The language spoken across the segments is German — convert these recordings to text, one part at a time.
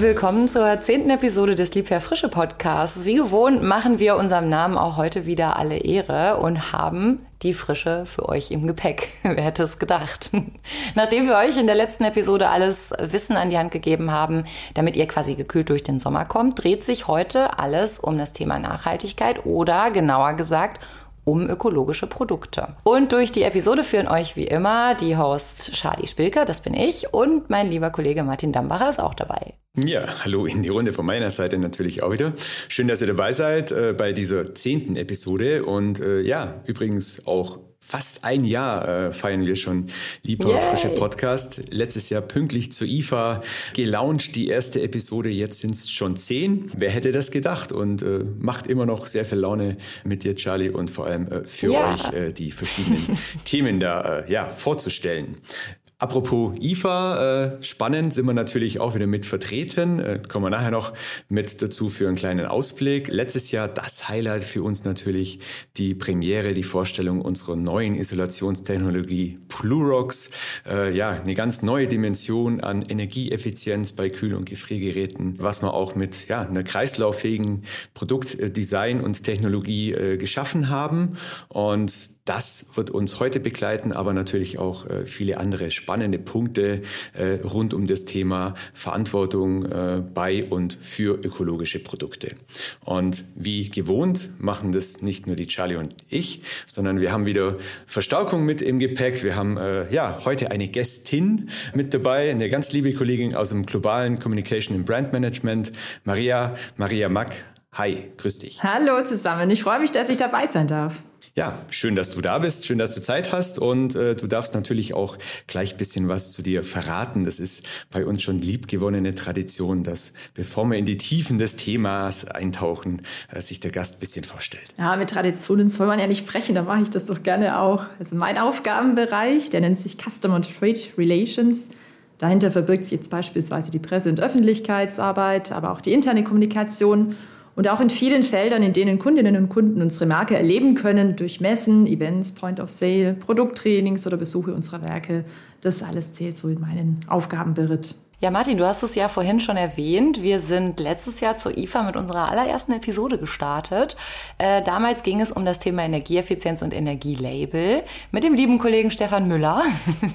Willkommen zur zehnten Episode des Liebherr Frische Podcasts. Wie gewohnt machen wir unserem Namen auch heute wieder alle Ehre und haben die Frische für euch im Gepäck. Wer hätte es gedacht? Nachdem wir euch in der letzten Episode alles Wissen an die Hand gegeben haben, damit ihr quasi gekühlt durch den Sommer kommt, dreht sich heute alles um das Thema Nachhaltigkeit oder genauer gesagt um ökologische Produkte. Und durch die Episode führen euch wie immer die Host Charlie Spilker, das bin ich, und mein lieber Kollege Martin Dambacher ist auch dabei. Ja, hallo in die Runde von meiner Seite natürlich auch wieder. Schön, dass ihr dabei seid äh, bei dieser zehnten Episode und äh, ja, übrigens auch fast ein Jahr äh, feiern wir schon Lieber Yay. Frische Podcast. Letztes Jahr pünktlich zur IFA gelauncht, die erste Episode. Jetzt sind es schon zehn. Wer hätte das gedacht? Und äh, macht immer noch sehr viel Laune mit dir, Charlie, und vor allem äh, für ja. euch äh, die verschiedenen Themen da äh, ja, vorzustellen. Apropos IFA, äh, spannend sind wir natürlich auch wieder mit vertreten. Äh, kommen wir nachher noch mit dazu für einen kleinen Ausblick. Letztes Jahr das Highlight für uns natürlich die Premiere, die Vorstellung unserer neuen Isolationstechnologie Plurox. Äh, ja, eine ganz neue Dimension an Energieeffizienz bei Kühl- und Gefriergeräten, was wir auch mit ja, einer kreislauffähigen Produktdesign und Technologie äh, geschaffen haben. Und das wird uns heute begleiten, aber natürlich auch äh, viele andere spannende Punkte äh, rund um das Thema Verantwortung äh, bei und für ökologische Produkte. Und wie gewohnt machen das nicht nur die Charlie und ich, sondern wir haben wieder Verstärkung mit im Gepäck. Wir haben ja heute eine Gästin mit dabei, eine ganz liebe Kollegin aus dem globalen Communication and Brand Management, Maria, Maria Mack. Hi, grüß dich. Hallo zusammen. Ich freue mich, dass ich dabei sein darf. Ja, schön, dass du da bist, schön, dass du Zeit hast und äh, du darfst natürlich auch gleich bisschen was zu dir verraten. Das ist bei uns schon liebgewonnene Tradition, dass bevor wir in die Tiefen des Themas eintauchen, äh, sich der Gast ein bisschen vorstellt. Ja, mit Traditionen soll man ja nicht sprechen, da mache ich das doch gerne auch. Also mein Aufgabenbereich, der nennt sich Customer and Trade Relations. Dahinter verbirgt sich jetzt beispielsweise die Presse- und Öffentlichkeitsarbeit, aber auch die interne Kommunikation und auch in vielen Feldern, in denen Kundinnen und Kunden unsere Marke erleben können, durch Messen, Events, Point of Sale, Produkttrainings oder Besuche unserer Werke, das alles zählt so in meinen Aufgabenberitt. Ja, Martin, du hast es ja vorhin schon erwähnt. Wir sind letztes Jahr zur IFA mit unserer allerersten Episode gestartet. Äh, damals ging es um das Thema Energieeffizienz und Energielabel mit dem lieben Kollegen Stefan Müller.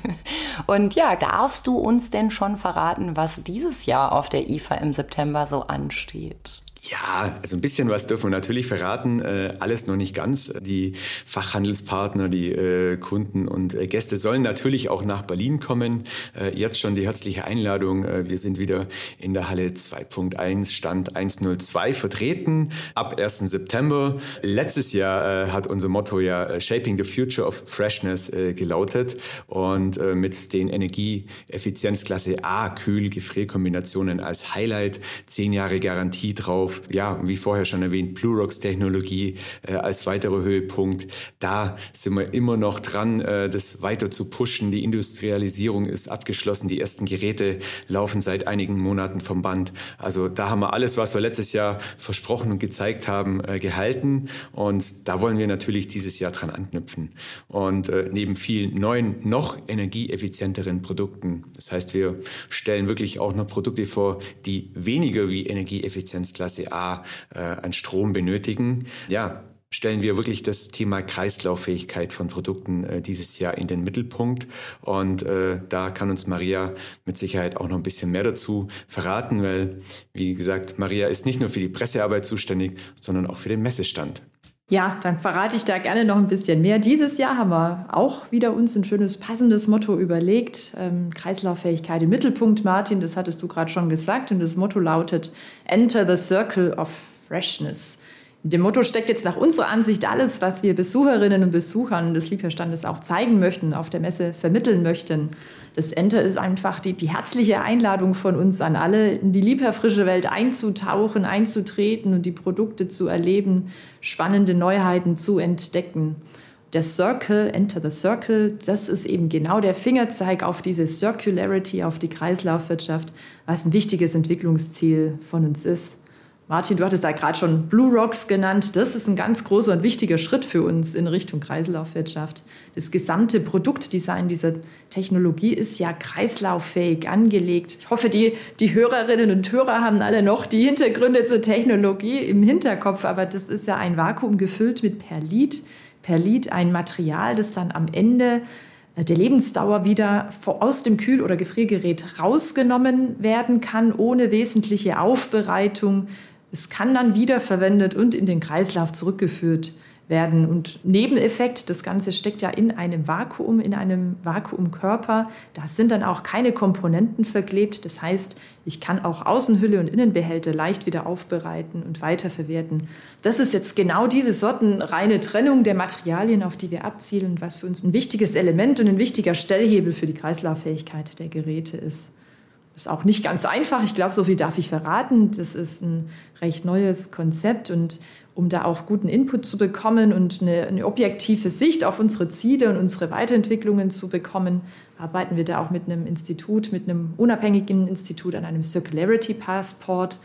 und ja, darfst du uns denn schon verraten, was dieses Jahr auf der IFA im September so ansteht? Ja, also ein bisschen was dürfen wir natürlich verraten. Äh, alles noch nicht ganz. Die Fachhandelspartner, die äh, Kunden und äh, Gäste sollen natürlich auch nach Berlin kommen. Äh, jetzt schon die herzliche Einladung. Äh, wir sind wieder in der Halle 2.1, Stand 102 vertreten ab 1. September. Letztes Jahr äh, hat unser Motto ja Shaping the Future of Freshness gelautet. Und mit den Energieeffizienzklasse A Kühl-Gefrierkombinationen als Highlight, zehn Jahre Garantie drauf auf, ja, wie vorher schon erwähnt, Bluerox-Technologie äh, als weiterer Höhepunkt. Da sind wir immer noch dran, äh, das weiter zu pushen. Die Industrialisierung ist abgeschlossen. Die ersten Geräte laufen seit einigen Monaten vom Band. Also da haben wir alles, was wir letztes Jahr versprochen und gezeigt haben, äh, gehalten. Und da wollen wir natürlich dieses Jahr dran anknüpfen. Und äh, neben vielen neuen, noch energieeffizienteren Produkten. Das heißt, wir stellen wirklich auch noch Produkte vor, die weniger wie Energieeffizienzklasse A äh, an Strom benötigen. Ja, stellen wir wirklich das Thema Kreislauffähigkeit von Produkten äh, dieses Jahr in den Mittelpunkt. Und äh, da kann uns Maria mit Sicherheit auch noch ein bisschen mehr dazu verraten, weil, wie gesagt, Maria ist nicht nur für die Pressearbeit zuständig, sondern auch für den Messestand. Ja, dann verrate ich da gerne noch ein bisschen mehr. Dieses Jahr haben wir auch wieder uns ein schönes passendes Motto überlegt. Ähm, Kreislauffähigkeit im Mittelpunkt, Martin, das hattest du gerade schon gesagt. Und das Motto lautet Enter the Circle of Freshness. In dem Motto steckt jetzt nach unserer Ansicht alles, was wir Besucherinnen und Besuchern des Liebherstandes auch zeigen möchten, auf der Messe vermitteln möchten. Das Enter ist einfach die, die herzliche Einladung von uns an alle, in die liebherfrische Welt einzutauchen, einzutreten und die Produkte zu erleben, spannende Neuheiten zu entdecken. Der Circle, Enter the Circle, das ist eben genau der Fingerzeig auf diese Circularity, auf die Kreislaufwirtschaft, was ein wichtiges Entwicklungsziel von uns ist. Martin, du hattest da gerade schon Blue Rocks genannt. Das ist ein ganz großer und wichtiger Schritt für uns in Richtung Kreislaufwirtschaft. Das gesamte Produktdesign dieser Technologie ist ja kreislauffähig angelegt. Ich hoffe, die, die Hörerinnen und Hörer haben alle noch die Hintergründe zur Technologie im Hinterkopf, aber das ist ja ein Vakuum gefüllt mit Perlit. Perlit, ein Material, das dann am Ende äh, der Lebensdauer wieder aus dem Kühl- oder Gefriergerät rausgenommen werden kann, ohne wesentliche Aufbereitung es kann dann wiederverwendet und in den Kreislauf zurückgeführt werden. Und Nebeneffekt, das Ganze steckt ja in einem Vakuum, in einem Vakuumkörper. Da sind dann auch keine Komponenten verklebt. Das heißt, ich kann auch Außenhülle und Innenbehälter leicht wieder aufbereiten und weiterverwerten. Das ist jetzt genau diese sortenreine Trennung der Materialien, auf die wir abzielen, was für uns ein wichtiges Element und ein wichtiger Stellhebel für die Kreislauffähigkeit der Geräte ist ist auch nicht ganz einfach. Ich glaube, so viel darf ich verraten. Das ist ein recht neues Konzept und um da auch guten Input zu bekommen und eine, eine, objektive Sicht auf unsere Ziele und unsere Weiterentwicklungen zu bekommen, arbeiten wir da auch mit einem Institut, mit einem unabhängigen Institut an einem Circularity Passport.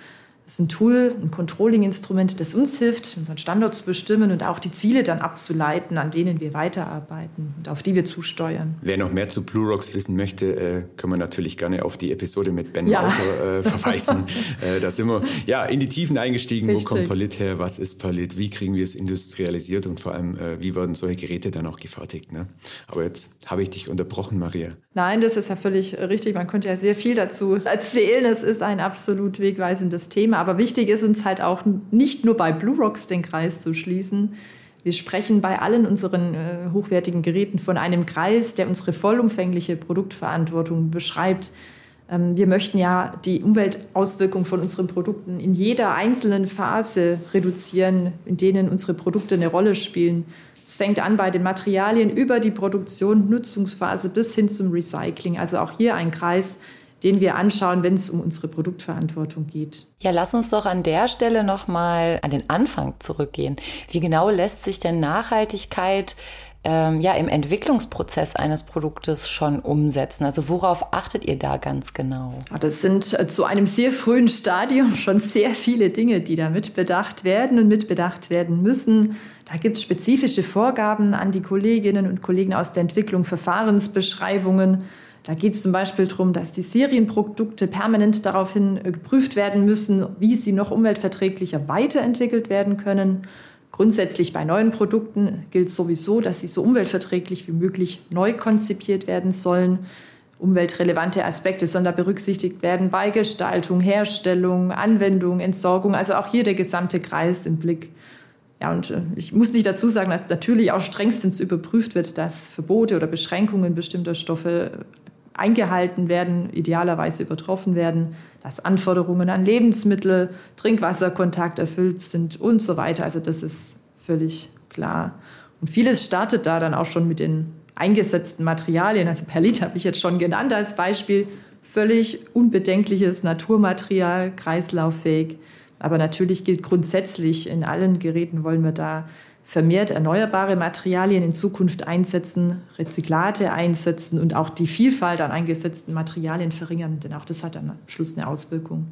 Das ist ein Tool, ein Controlling-Instrument, das uns hilft, unseren Standort zu bestimmen und auch die Ziele dann abzuleiten, an denen wir weiterarbeiten und auf die wir zusteuern. Wer noch mehr zu Blue Rocks wissen möchte, äh, können wir natürlich gerne auf die Episode mit Ben ja. Äh, verweisen. äh, da sind wir ja, in die Tiefen eingestiegen. Richtig. Wo kommt Perlit her? Was ist Perlit? Wie kriegen wir es industrialisiert? Und vor allem, wie werden solche Geräte dann auch gefertigt? Ne? Aber jetzt habe ich dich unterbrochen, Maria. Nein, das ist ja völlig richtig. Man könnte ja sehr viel dazu erzählen. Es ist ein absolut wegweisendes Thema. Aber wichtig ist uns halt auch nicht nur bei Blue Rocks den Kreis zu schließen. Wir sprechen bei allen unseren äh, hochwertigen Geräten von einem Kreis, der unsere vollumfängliche Produktverantwortung beschreibt. Ähm, wir möchten ja die Umweltauswirkungen von unseren Produkten in jeder einzelnen Phase reduzieren, in denen unsere Produkte eine Rolle spielen. Es fängt an bei den Materialien über die Produktion, Nutzungsphase bis hin zum Recycling. Also auch hier ein Kreis, den wir anschauen, wenn es um unsere Produktverantwortung geht. Ja, lass uns doch an der Stelle noch mal an den Anfang zurückgehen. Wie genau lässt sich denn Nachhaltigkeit ähm, ja im Entwicklungsprozess eines Produktes schon umsetzen? Also worauf achtet ihr da ganz genau? Das sind äh, zu einem sehr frühen Stadium schon sehr viele Dinge, die da mitbedacht werden und mitbedacht werden müssen. Da gibt es spezifische Vorgaben an die Kolleginnen und Kollegen aus der Entwicklung, Verfahrensbeschreibungen da geht es zum Beispiel darum, dass die Serienprodukte permanent daraufhin äh, geprüft werden müssen, wie sie noch umweltverträglicher weiterentwickelt werden können. Grundsätzlich bei neuen Produkten gilt sowieso, dass sie so umweltverträglich wie möglich neu konzipiert werden sollen. Umweltrelevante Aspekte sollen da berücksichtigt werden bei Gestaltung, Herstellung, Anwendung, Entsorgung, also auch hier der gesamte Kreis im Blick. Ja, und äh, ich muss nicht dazu sagen, dass natürlich auch strengstens überprüft wird, dass Verbote oder Beschränkungen bestimmter Stoffe eingehalten werden, idealerweise übertroffen werden, dass Anforderungen an Lebensmittel, Trinkwasserkontakt erfüllt sind und so weiter. Also das ist völlig klar. Und vieles startet da dann auch schon mit den eingesetzten Materialien. Also Perlit habe ich jetzt schon genannt als Beispiel. Völlig unbedenkliches Naturmaterial, kreislauffähig. Aber natürlich gilt grundsätzlich, in allen Geräten wollen wir da vermehrt erneuerbare Materialien in Zukunft einsetzen, Rezyklate einsetzen und auch die Vielfalt an eingesetzten Materialien verringern, denn auch das hat am Schluss eine Auswirkung.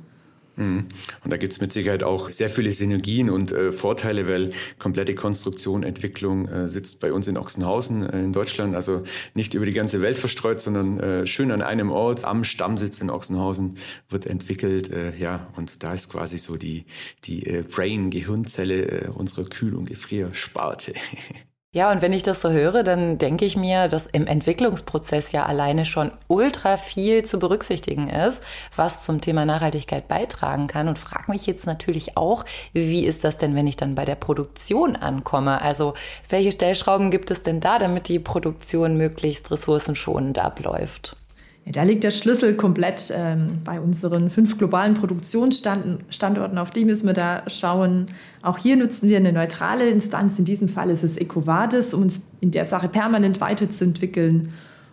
Mhm. Und da gibt es mit Sicherheit auch sehr viele Synergien und äh, Vorteile, weil komplette Konstruktion, Entwicklung äh, sitzt bei uns in Ochsenhausen äh, in Deutschland, also nicht über die ganze Welt verstreut, sondern äh, schön an einem Ort, am Stammsitz in Ochsenhausen wird entwickelt. Äh, ja, und da ist quasi so die, die äh, Brain-Gehirnzelle unserer Kühl- und Gefriersparte. Ja, und wenn ich das so höre, dann denke ich mir, dass im Entwicklungsprozess ja alleine schon ultra viel zu berücksichtigen ist, was zum Thema Nachhaltigkeit beitragen kann. Und frage mich jetzt natürlich auch, wie ist das denn, wenn ich dann bei der Produktion ankomme? Also welche Stellschrauben gibt es denn da, damit die Produktion möglichst ressourcenschonend abläuft? Da liegt der Schlüssel komplett ähm, bei unseren fünf globalen Produktionsstandorten. Auf die müssen wir da schauen. Auch hier nutzen wir eine neutrale Instanz. In diesem Fall ist es EcoVadis, um uns in der Sache permanent weiterzuentwickeln.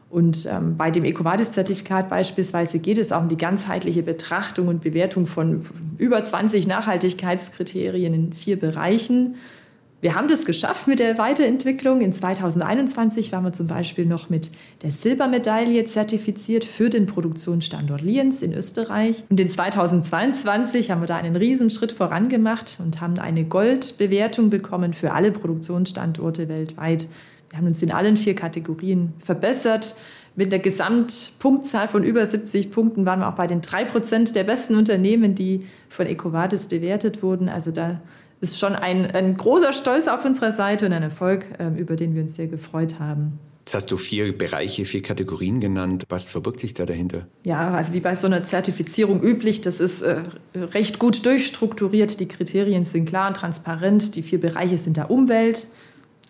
Und ähm, bei dem EcoVadis-Zertifikat beispielsweise geht es auch um die ganzheitliche Betrachtung und Bewertung von über 20 Nachhaltigkeitskriterien in vier Bereichen. Wir haben das geschafft mit der Weiterentwicklung. In 2021 waren wir zum Beispiel noch mit der Silbermedaille zertifiziert für den Produktionsstandort Lienz in Österreich. Und in 2022 haben wir da einen Riesenschritt vorangemacht und haben eine Goldbewertung bekommen für alle Produktionsstandorte weltweit. Wir haben uns in allen vier Kategorien verbessert. Mit der Gesamtpunktzahl von über 70 Punkten waren wir auch bei den drei Prozent der besten Unternehmen, die von EcoVadis bewertet wurden. Also da ist schon ein, ein großer Stolz auf unserer Seite und ein Erfolg, ähm, über den wir uns sehr gefreut haben. Jetzt hast du vier Bereiche, vier Kategorien genannt. Was verbirgt sich da dahinter? Ja, also wie bei so einer Zertifizierung üblich, das ist äh, recht gut durchstrukturiert. Die Kriterien sind klar und transparent. Die vier Bereiche sind da Umwelt,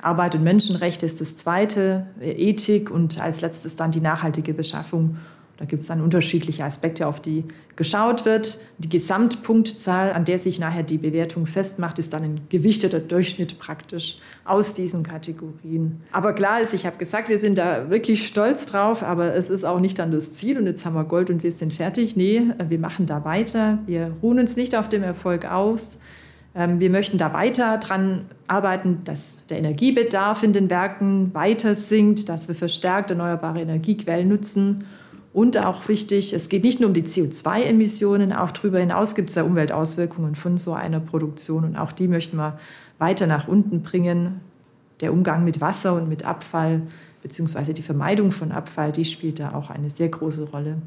Arbeit und Menschenrechte ist das zweite, Ethik und als letztes dann die nachhaltige Beschaffung da gibt es dann unterschiedliche Aspekte, auf die geschaut wird. Die Gesamtpunktzahl, an der sich nachher die Bewertung festmacht, ist dann ein gewichteter Durchschnitt praktisch aus diesen Kategorien. Aber klar ist, ich habe gesagt, wir sind da wirklich stolz drauf, aber es ist auch nicht dann das Ziel und jetzt haben wir Gold und wir sind fertig. Nee, wir machen da weiter. Wir ruhen uns nicht auf dem Erfolg aus. Ähm, wir möchten da weiter dran arbeiten, dass der Energiebedarf in den Werken weiter sinkt, dass wir verstärkt erneuerbare Energiequellen nutzen und auch wichtig, es geht nicht nur um die CO2-Emissionen, auch darüber hinaus gibt es ja Umweltauswirkungen von so einer Produktion und auch die möchten wir weiter nach unten bringen. Der Umgang mit Wasser und mit Abfall beziehungsweise die Vermeidung von Abfall, die spielt da auch eine sehr große Rolle.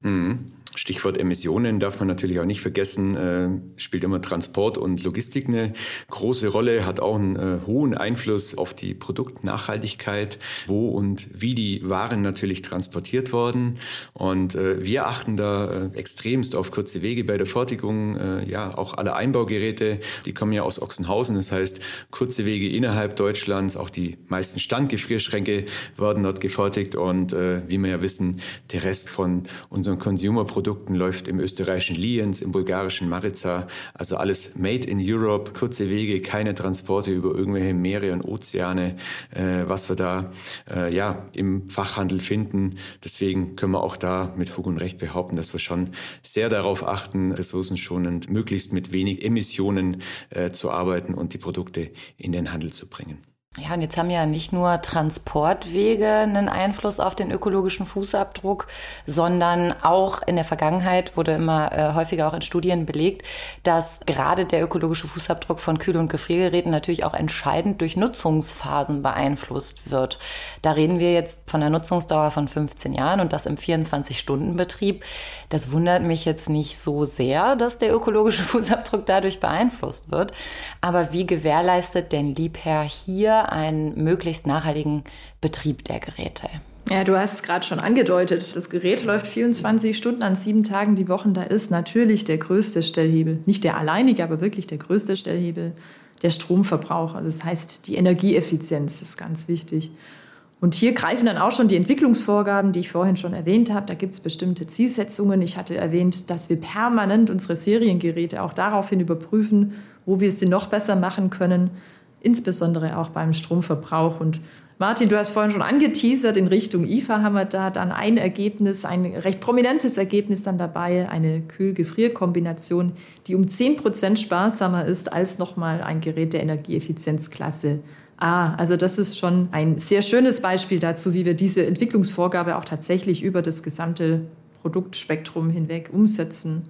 Mhm. Stichwort Emissionen darf man natürlich auch nicht vergessen, äh, spielt immer Transport und Logistik eine große Rolle, hat auch einen äh, hohen Einfluss auf die Produktnachhaltigkeit, wo und wie die Waren natürlich transportiert worden. Und äh, wir achten da äh, extremst auf kurze Wege bei der Fertigung. Äh, ja, auch alle Einbaugeräte, die kommen ja aus Ochsenhausen, das heißt kurze Wege innerhalb Deutschlands, auch die meisten Standgefrierschränke werden dort gefertigt und äh, wie wir ja wissen, der Rest von unseren Consumer-Produkten Produkten läuft im österreichischen Lienz, im bulgarischen Marica, also alles made in Europe, kurze Wege, keine Transporte über irgendwelche Meere und Ozeane, äh, was wir da äh, ja im Fachhandel finden. Deswegen können wir auch da mit Fug und Recht behaupten, dass wir schon sehr darauf achten, ressourcenschonend, möglichst mit wenig Emissionen äh, zu arbeiten und die Produkte in den Handel zu bringen. Ja, und jetzt haben ja nicht nur Transportwege einen Einfluss auf den ökologischen Fußabdruck, sondern auch in der Vergangenheit wurde immer äh, häufiger auch in Studien belegt, dass gerade der ökologische Fußabdruck von Kühl- und Gefriergeräten natürlich auch entscheidend durch Nutzungsphasen beeinflusst wird. Da reden wir jetzt von einer Nutzungsdauer von 15 Jahren und das im 24-Stunden-Betrieb. Das wundert mich jetzt nicht so sehr, dass der ökologische Fußabdruck dadurch beeinflusst wird. Aber wie gewährleistet denn Liebherr hier einen möglichst nachhaltigen Betrieb der Geräte. Ja, du hast es gerade schon angedeutet. Das Gerät läuft 24 Stunden an sieben Tagen die Woche. Da ist natürlich der größte Stellhebel, nicht der alleinige, aber wirklich der größte Stellhebel, der Stromverbrauch. Also das heißt, die Energieeffizienz ist ganz wichtig. Und hier greifen dann auch schon die Entwicklungsvorgaben, die ich vorhin schon erwähnt habe. Da gibt es bestimmte Zielsetzungen. Ich hatte erwähnt, dass wir permanent unsere Seriengeräte auch daraufhin überprüfen, wo wir sie noch besser machen können insbesondere auch beim Stromverbrauch. Und Martin, du hast vorhin schon angeteasert, in Richtung IFA haben wir da dann ein Ergebnis, ein recht prominentes Ergebnis dann dabei, eine Kühl-Gefrier-Kombination, die um 10 Prozent sparsamer ist als nochmal ein Gerät der Energieeffizienzklasse A. Also das ist schon ein sehr schönes Beispiel dazu, wie wir diese Entwicklungsvorgabe auch tatsächlich über das gesamte Produktspektrum hinweg umsetzen.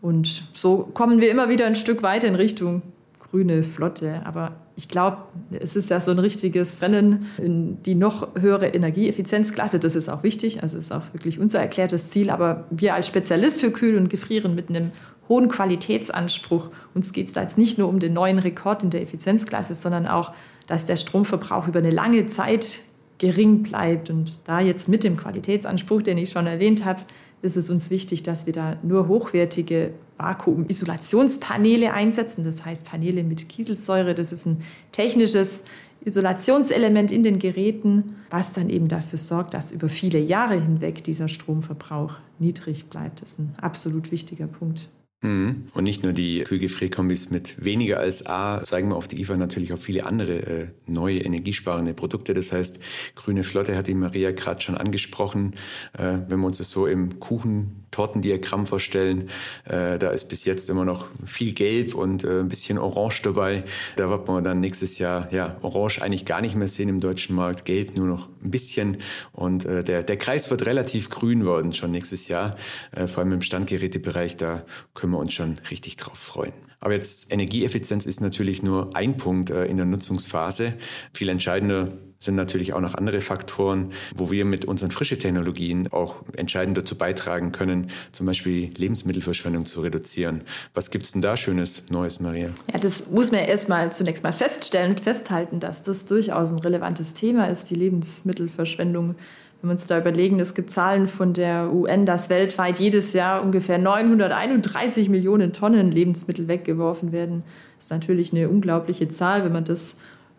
Und so kommen wir immer wieder ein Stück weiter in Richtung grüne Flotte. Aber ich glaube, es ist ja so ein richtiges Rennen in die noch höhere Energieeffizienzklasse. Das ist auch wichtig. Also ist auch wirklich unser erklärtes Ziel. Aber wir als Spezialist für Kühl und Gefrieren mit einem hohen Qualitätsanspruch, uns geht es da jetzt nicht nur um den neuen Rekord in der Effizienzklasse, sondern auch, dass der Stromverbrauch über eine lange Zeit gering bleibt. Und da jetzt mit dem Qualitätsanspruch, den ich schon erwähnt habe, ist es uns wichtig, dass wir da nur hochwertige Vakuum-Isolationspaneele einsetzen. Das heißt Paneele mit Kieselsäure. Das ist ein technisches Isolationselement in den Geräten, was dann eben dafür sorgt, dass über viele Jahre hinweg dieser Stromverbrauch niedrig bleibt. Das ist ein absolut wichtiger Punkt. Mhm. Und nicht nur die Kühlgefrierkombis mit weniger als A zeigen wir auf die IFA natürlich auch viele andere äh, neue energiesparende Produkte. Das heißt, grüne Flotte hat die Maria gerade schon angesprochen. Äh, wenn wir uns das so im Kuchen Tortendiagramm vorstellen. Äh, da ist bis jetzt immer noch viel Gelb und äh, ein bisschen Orange dabei. Da wird man dann nächstes Jahr ja Orange eigentlich gar nicht mehr sehen im deutschen Markt, Gelb nur noch ein bisschen. Und äh, der, der Kreis wird relativ grün worden schon nächstes Jahr. Äh, vor allem im Standgerätebereich, da können wir uns schon richtig drauf freuen. Aber jetzt Energieeffizienz ist natürlich nur ein Punkt äh, in der Nutzungsphase. Viel entscheidender sind natürlich auch noch andere Faktoren, wo wir mit unseren frischen Technologien auch entscheidend dazu beitragen können, zum Beispiel Lebensmittelverschwendung zu reduzieren. Was gibt es denn da Schönes Neues, Maria? Ja, das muss man erstmal zunächst mal feststellen und festhalten, dass das durchaus ein relevantes Thema ist, die Lebensmittelverschwendung. Wenn wir uns da überlegen, es gibt Zahlen von der UN, dass weltweit jedes Jahr ungefähr 931 Millionen Tonnen Lebensmittel weggeworfen werden. Das ist natürlich eine unglaubliche Zahl, wenn man das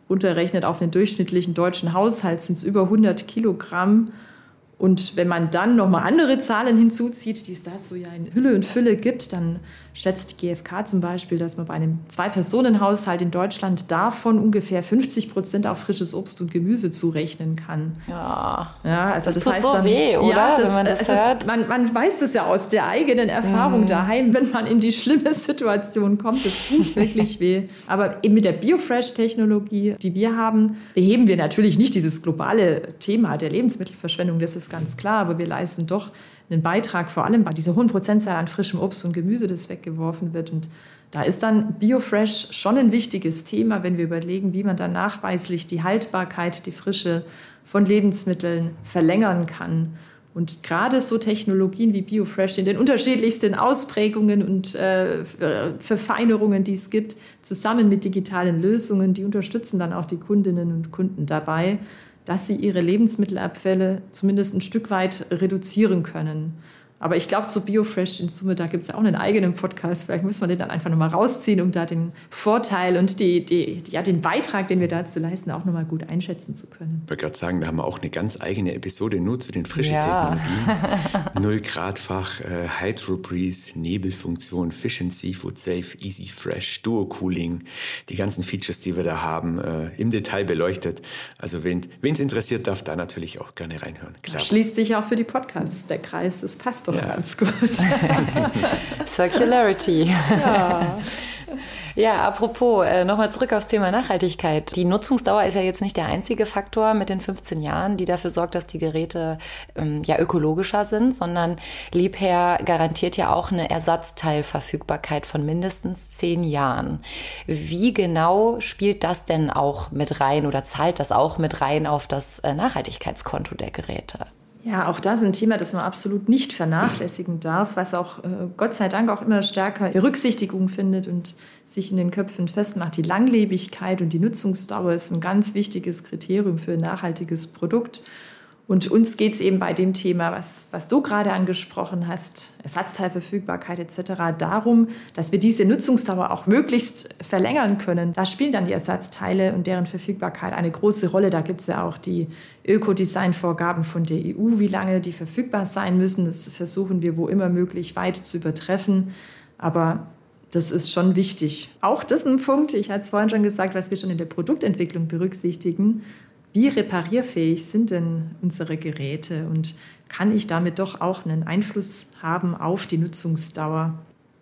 runterrechnet auf einen durchschnittlichen deutschen Haushalt, sind es über 100 Kilogramm. Und wenn man dann nochmal andere Zahlen hinzuzieht, die es dazu ja in Hülle und Fülle gibt, dann schätzt die GfK zum Beispiel, dass man bei einem Zwei-Personen-Haushalt in Deutschland davon ungefähr 50 Prozent auf frisches Obst und Gemüse zurechnen kann. Ja, ja also das, das tut heißt so dann, weh, oder? Ja, das, wenn man das hört. Ist, man, man, weiß das ja aus der eigenen Erfahrung mhm. daheim, wenn man in die schlimme Situation kommt. Das tut wirklich weh. Aber eben mit der Biofresh-Technologie, die wir haben, beheben wir natürlich nicht dieses globale Thema der Lebensmittelverschwendung, das ist ganz klar, aber wir leisten doch einen Beitrag, vor allem bei dieser hohen Prozentzahl an frischem Obst und Gemüse, das weggeworfen wird. Und da ist dann Biofresh schon ein wichtiges Thema, wenn wir überlegen, wie man dann nachweislich die Haltbarkeit, die Frische von Lebensmitteln verlängern kann. Und gerade so Technologien wie Biofresh in den unterschiedlichsten Ausprägungen und äh, Verfeinerungen, die es gibt, zusammen mit digitalen Lösungen, die unterstützen dann auch die Kundinnen und Kunden dabei, dass sie ihre Lebensmittelabfälle zumindest ein Stück weit reduzieren können. Aber ich glaube, zu Biofresh in Summe, da gibt es ja auch einen eigenen Podcast. Vielleicht müssen wir den dann einfach nochmal rausziehen, um da den Vorteil und die, die, ja, den Beitrag, den wir dazu leisten, auch nochmal gut einschätzen zu können. Ich wollte gerade sagen, da haben wir auch eine ganz eigene Episode nur zu den frischen ja. Technologien. Null Gradfach, äh, Hydro Breeze, Nebelfunktion, Fish and Seafood Safe, Easy Fresh, Duo Cooling, die ganzen Features, die wir da haben, äh, im Detail beleuchtet. Also wen es interessiert, darf da natürlich auch gerne reinhören. Klar. Schließt sich auch für die Podcasts der Kreis. Das passt doch ja. ganz gut. Circularity. Ja. Ja, apropos, äh, nochmal zurück aufs Thema Nachhaltigkeit. Die Nutzungsdauer ist ja jetzt nicht der einzige Faktor mit den 15 Jahren, die dafür sorgt, dass die Geräte ähm, ja ökologischer sind, sondern Liebherr garantiert ja auch eine Ersatzteilverfügbarkeit von mindestens 10 Jahren. Wie genau spielt das denn auch mit rein oder zahlt das auch mit rein auf das äh, Nachhaltigkeitskonto der Geräte? Ja, auch das ist ein Thema, das man absolut nicht vernachlässigen darf, was auch äh, Gott sei Dank auch immer stärker Berücksichtigung findet und sich in den Köpfen festmacht. Die Langlebigkeit und die Nutzungsdauer ist ein ganz wichtiges Kriterium für ein nachhaltiges Produkt. Und uns geht es eben bei dem Thema, was, was du gerade angesprochen hast, Ersatzteilverfügbarkeit etc., darum, dass wir diese Nutzungsdauer auch möglichst verlängern können. Da spielen dann die Ersatzteile und deren Verfügbarkeit eine große Rolle. Da gibt es ja auch die Ökodesign-Vorgaben von der EU, wie lange die verfügbar sein müssen. Das versuchen wir wo immer möglich weit zu übertreffen. Aber das ist schon wichtig. Auch das ist ein Punkt, ich hatte es vorhin schon gesagt, was wir schon in der Produktentwicklung berücksichtigen. Wie reparierfähig sind denn unsere Geräte und kann ich damit doch auch einen Einfluss haben auf die Nutzungsdauer?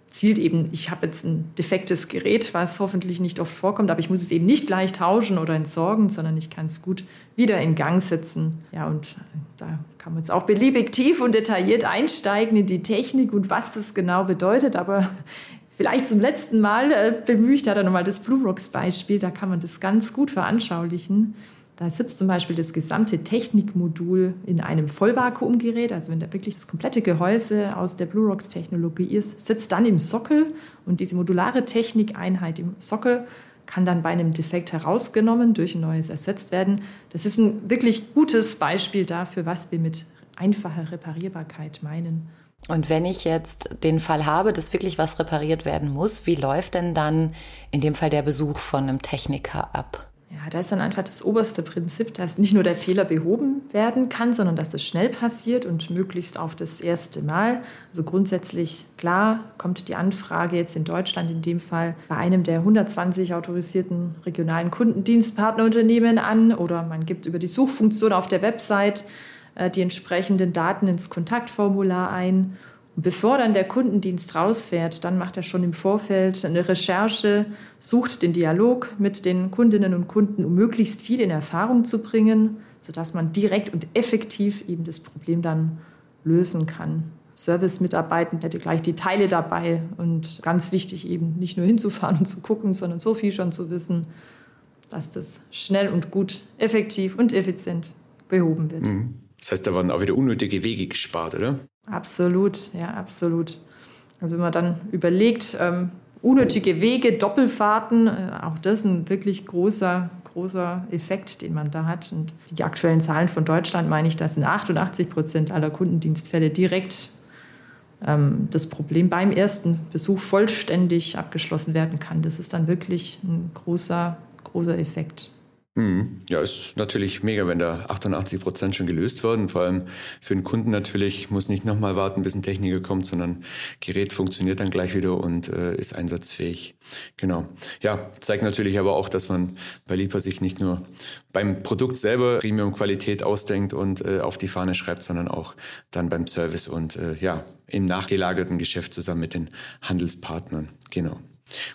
Zielt eben, ich habe jetzt ein defektes Gerät, was hoffentlich nicht oft vorkommt, aber ich muss es eben nicht gleich tauschen oder entsorgen, sondern ich kann es gut wieder in Gang setzen. Ja, und da kann man jetzt auch beliebig tief und detailliert einsteigen in die Technik und was das genau bedeutet, aber Vielleicht zum letzten Mal äh, bemühe ich da nochmal das Blue Rocks Beispiel, da kann man das ganz gut veranschaulichen. Da sitzt zum Beispiel das gesamte Technikmodul in einem Vollvakuumgerät, also wenn da wirklich das komplette Gehäuse aus der BlueRox-Technologie ist, sitzt dann im Sockel und diese modulare Technikeinheit im Sockel kann dann bei einem Defekt herausgenommen, durch ein neues ersetzt werden. Das ist ein wirklich gutes Beispiel dafür, was wir mit einfacher Reparierbarkeit meinen. Und wenn ich jetzt den Fall habe, dass wirklich was repariert werden muss, wie läuft denn dann in dem Fall der Besuch von einem Techniker ab? Ja, da ist dann einfach das oberste Prinzip, dass nicht nur der Fehler behoben werden kann, sondern dass das schnell passiert und möglichst auf das erste Mal. Also grundsätzlich, klar, kommt die Anfrage jetzt in Deutschland in dem Fall bei einem der 120 autorisierten regionalen Kundendienstpartnerunternehmen an oder man gibt über die Suchfunktion auf der Website äh, die entsprechenden Daten ins Kontaktformular ein bevor dann der Kundendienst rausfährt, dann macht er schon im Vorfeld eine Recherche, sucht den Dialog mit den Kundinnen und Kunden, um möglichst viel in Erfahrung zu bringen, sodass man direkt und effektiv eben das Problem dann lösen kann. Service-Mitarbeitenden hätte gleich die Teile dabei und ganz wichtig eben nicht nur hinzufahren und zu gucken, sondern so viel schon zu wissen, dass das schnell und gut, effektiv und effizient behoben wird. Mhm. Das heißt, da waren auch wieder unnötige Wege gespart, oder? Absolut, ja, absolut. Also wenn man dann überlegt, ähm, unnötige Wege, Doppelfahrten, äh, auch das ist ein wirklich großer, großer Effekt, den man da hat. Und die aktuellen Zahlen von Deutschland meine ich, dass in 88 Prozent aller Kundendienstfälle direkt ähm, das Problem beim ersten Besuch vollständig abgeschlossen werden kann. Das ist dann wirklich ein großer, großer Effekt. Mhm. Ja, ist natürlich mega, wenn da 88 Prozent schon gelöst werden. Vor allem für den Kunden natürlich muss nicht nochmal warten, bis ein Techniker kommt, sondern Gerät funktioniert dann gleich wieder und äh, ist einsatzfähig. Genau. Ja, zeigt natürlich aber auch, dass man bei Lipa sich nicht nur beim Produkt selber Premium-Qualität ausdenkt und äh, auf die Fahne schreibt, sondern auch dann beim Service und äh, ja, im nachgelagerten Geschäft zusammen mit den Handelspartnern. Genau.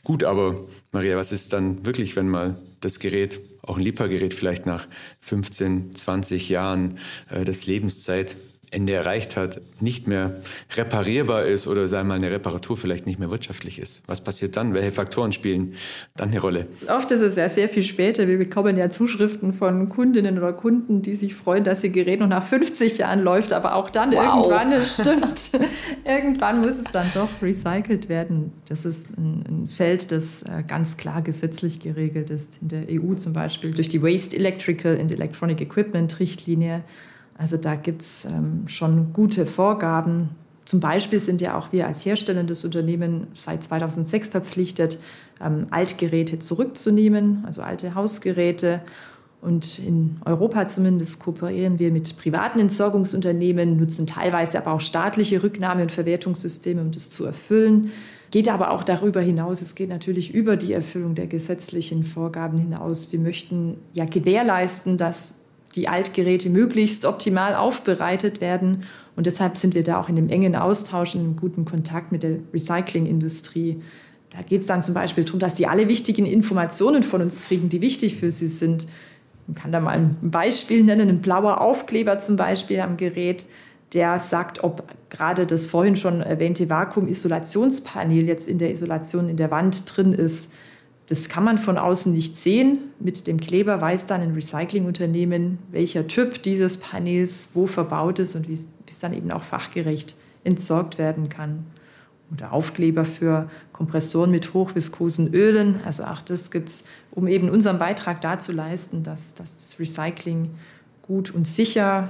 Gut, aber Maria, was ist dann wirklich, wenn mal das Gerät, auch ein Lipa-Gerät vielleicht nach 15, 20 Jahren äh, des Lebenszeit Ende erreicht hat, nicht mehr reparierbar ist oder sagen wir mal eine Reparatur vielleicht nicht mehr wirtschaftlich ist. Was passiert dann? Welche Faktoren spielen dann eine Rolle? Oft ist es ja sehr viel später. Wir bekommen ja Zuschriften von Kundinnen oder Kunden, die sich freuen, dass ihr Gerät noch nach 50 Jahren läuft, aber auch dann wow. irgendwann, es stimmt, irgendwann muss es dann doch recycelt werden. Das ist ein, ein Feld, das äh, ganz klar gesetzlich geregelt ist. In der EU zum Beispiel durch die Waste Electrical and Electronic Equipment Richtlinie also da gibt es ähm, schon gute Vorgaben. Zum Beispiel sind ja auch wir als herstellendes Unternehmen seit 2006 verpflichtet, ähm, Altgeräte zurückzunehmen, also alte Hausgeräte. Und in Europa zumindest kooperieren wir mit privaten Entsorgungsunternehmen, nutzen teilweise aber auch staatliche Rücknahme- und Verwertungssysteme, um das zu erfüllen. Geht aber auch darüber hinaus. Es geht natürlich über die Erfüllung der gesetzlichen Vorgaben hinaus. Wir möchten ja gewährleisten, dass die Altgeräte möglichst optimal aufbereitet werden. Und deshalb sind wir da auch in dem engen Austausch, in einem guten Kontakt mit der Recyclingindustrie. Da geht es dann zum Beispiel darum, dass die alle wichtigen Informationen von uns kriegen, die wichtig für sie sind. Man kann da mal ein Beispiel nennen, ein blauer Aufkleber zum Beispiel am Gerät, der sagt, ob gerade das vorhin schon erwähnte Vakuumisolationspanel jetzt in der Isolation in der Wand drin ist. Das kann man von außen nicht sehen. Mit dem Kleber weiß dann ein Recyclingunternehmen, welcher Typ dieses Panels wo verbaut ist und wie es dann eben auch fachgerecht entsorgt werden kann. Oder Aufkleber für Kompressoren mit hochviskosen Ölen. Also auch das gibt es, um eben unseren Beitrag dazu leisten, dass, dass das Recycling gut und sicher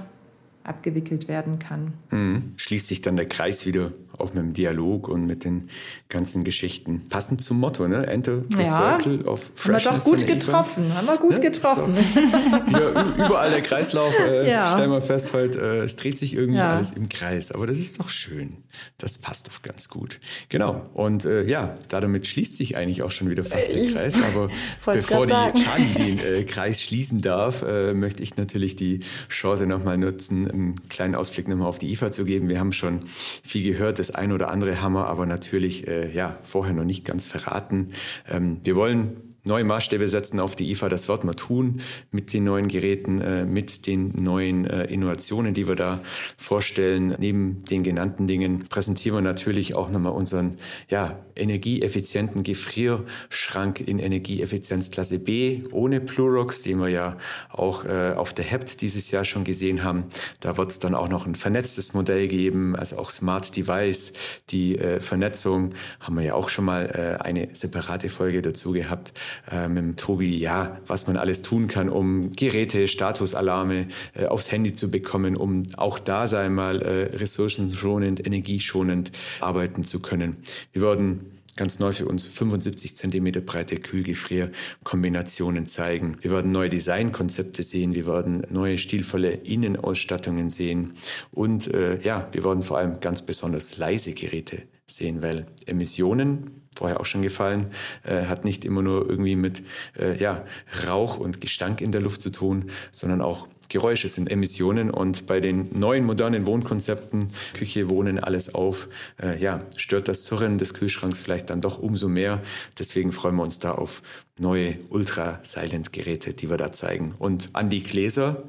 abgewickelt werden kann. Mhm. Schließt sich dann der Kreis wieder auch mit dem Dialog und mit den ganzen Geschichten. Passend zum Motto, ne? Enter the ja. Circle of Freshness. Haben wir doch gut getroffen, haben wir gut ne? getroffen. Wieder, überall der Kreislauf, äh, ja. stellen wir fest heute, äh, es dreht sich irgendwie ja. alles im Kreis. Aber das ist doch schön. Das passt doch ganz gut. Genau. Und äh, ja, damit schließt sich eigentlich auch schon wieder fast der Kreis. Aber bevor die Charlie den äh, Kreis schließen darf, äh, möchte ich natürlich die Chance nochmal nutzen, einen kleinen Ausblick nochmal auf die IFA zu geben. Wir haben schon viel gehört das ein oder andere haben wir aber natürlich äh, ja, vorher noch nicht ganz verraten. Ähm, wir wollen neue Maßstäbe setzen auf die IFA. Das wird man tun mit den neuen Geräten, äh, mit den neuen äh, Innovationen, die wir da vorstellen. Neben den genannten Dingen präsentieren wir natürlich auch nochmal unseren ja, energieeffizienten Gefrierschrank in Energieeffizienzklasse B ohne Plurox, den wir ja auch äh, auf der HEPT dieses Jahr schon gesehen haben. Da wird es dann auch noch ein vernetztes Modell geben, also auch Smart Device. Die äh, Vernetzung haben wir ja auch schon mal äh, eine separate Folge dazu gehabt äh, mit dem Tobi, ja, was man alles tun kann, um Geräte, Statusalarme äh, aufs Handy zu bekommen, um auch da sei mal äh, ressourcenschonend, energieschonend arbeiten zu können. Wir werden ganz neu für uns 75 Zentimeter breite Kühlgefrierkombinationen zeigen. Wir werden neue Designkonzepte sehen, wir werden neue stilvolle Innenausstattungen sehen und äh, ja, wir werden vor allem ganz besonders leise Geräte sehen, weil Emissionen vorher auch schon gefallen, äh, hat nicht immer nur irgendwie mit äh, ja, Rauch und Gestank in der Luft zu tun, sondern auch Geräusche sind Emissionen und bei den neuen modernen Wohnkonzepten, Küche, Wohnen, alles auf, äh, ja, stört das Zurren des Kühlschranks vielleicht dann doch umso mehr. Deswegen freuen wir uns da auf neue Ultra-Silent-Geräte, die wir da zeigen. Und an die Gläser,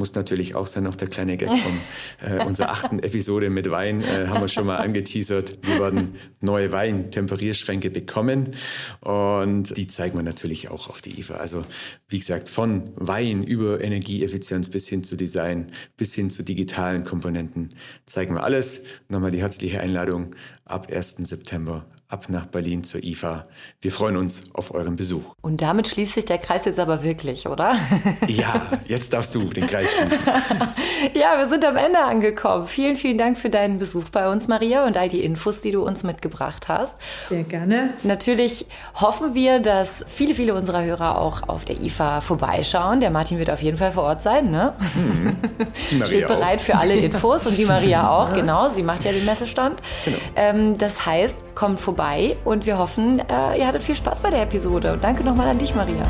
muss natürlich auch sein, noch der kleine Gag von äh, unserer achten Episode mit Wein, äh, haben wir schon mal angeteasert. Wir werden neue Wein-Temperierschränke bekommen und die zeigen wir natürlich auch auf die IFA. Also wie gesagt, von Wein über Energieeffizienz bis hin zu Design, bis hin zu digitalen Komponenten zeigen wir alles. Nochmal die herzliche Einladung ab 1. September ab nach Berlin zur IFA. Wir freuen uns auf euren Besuch. Und damit schließt sich der Kreis jetzt aber wirklich, oder? Ja, jetzt darfst du den Kreis schließen. ja, wir sind am Ende angekommen. Vielen, vielen Dank für deinen Besuch bei uns, Maria, und all die Infos, die du uns mitgebracht hast. Sehr gerne. Natürlich hoffen wir, dass viele, viele unserer Hörer auch auf der IFA vorbeischauen. Der Martin wird auf jeden Fall vor Ort sein, ne? Mhm. Die Maria Steht bereit auch. für alle Infos und die Maria auch, genau. Sie macht ja den Messestand. Genau. Ähm, das heißt, kommt vorbei und wir hoffen, äh, ihr hattet viel Spaß bei der Episode. Und danke nochmal an dich, Maria.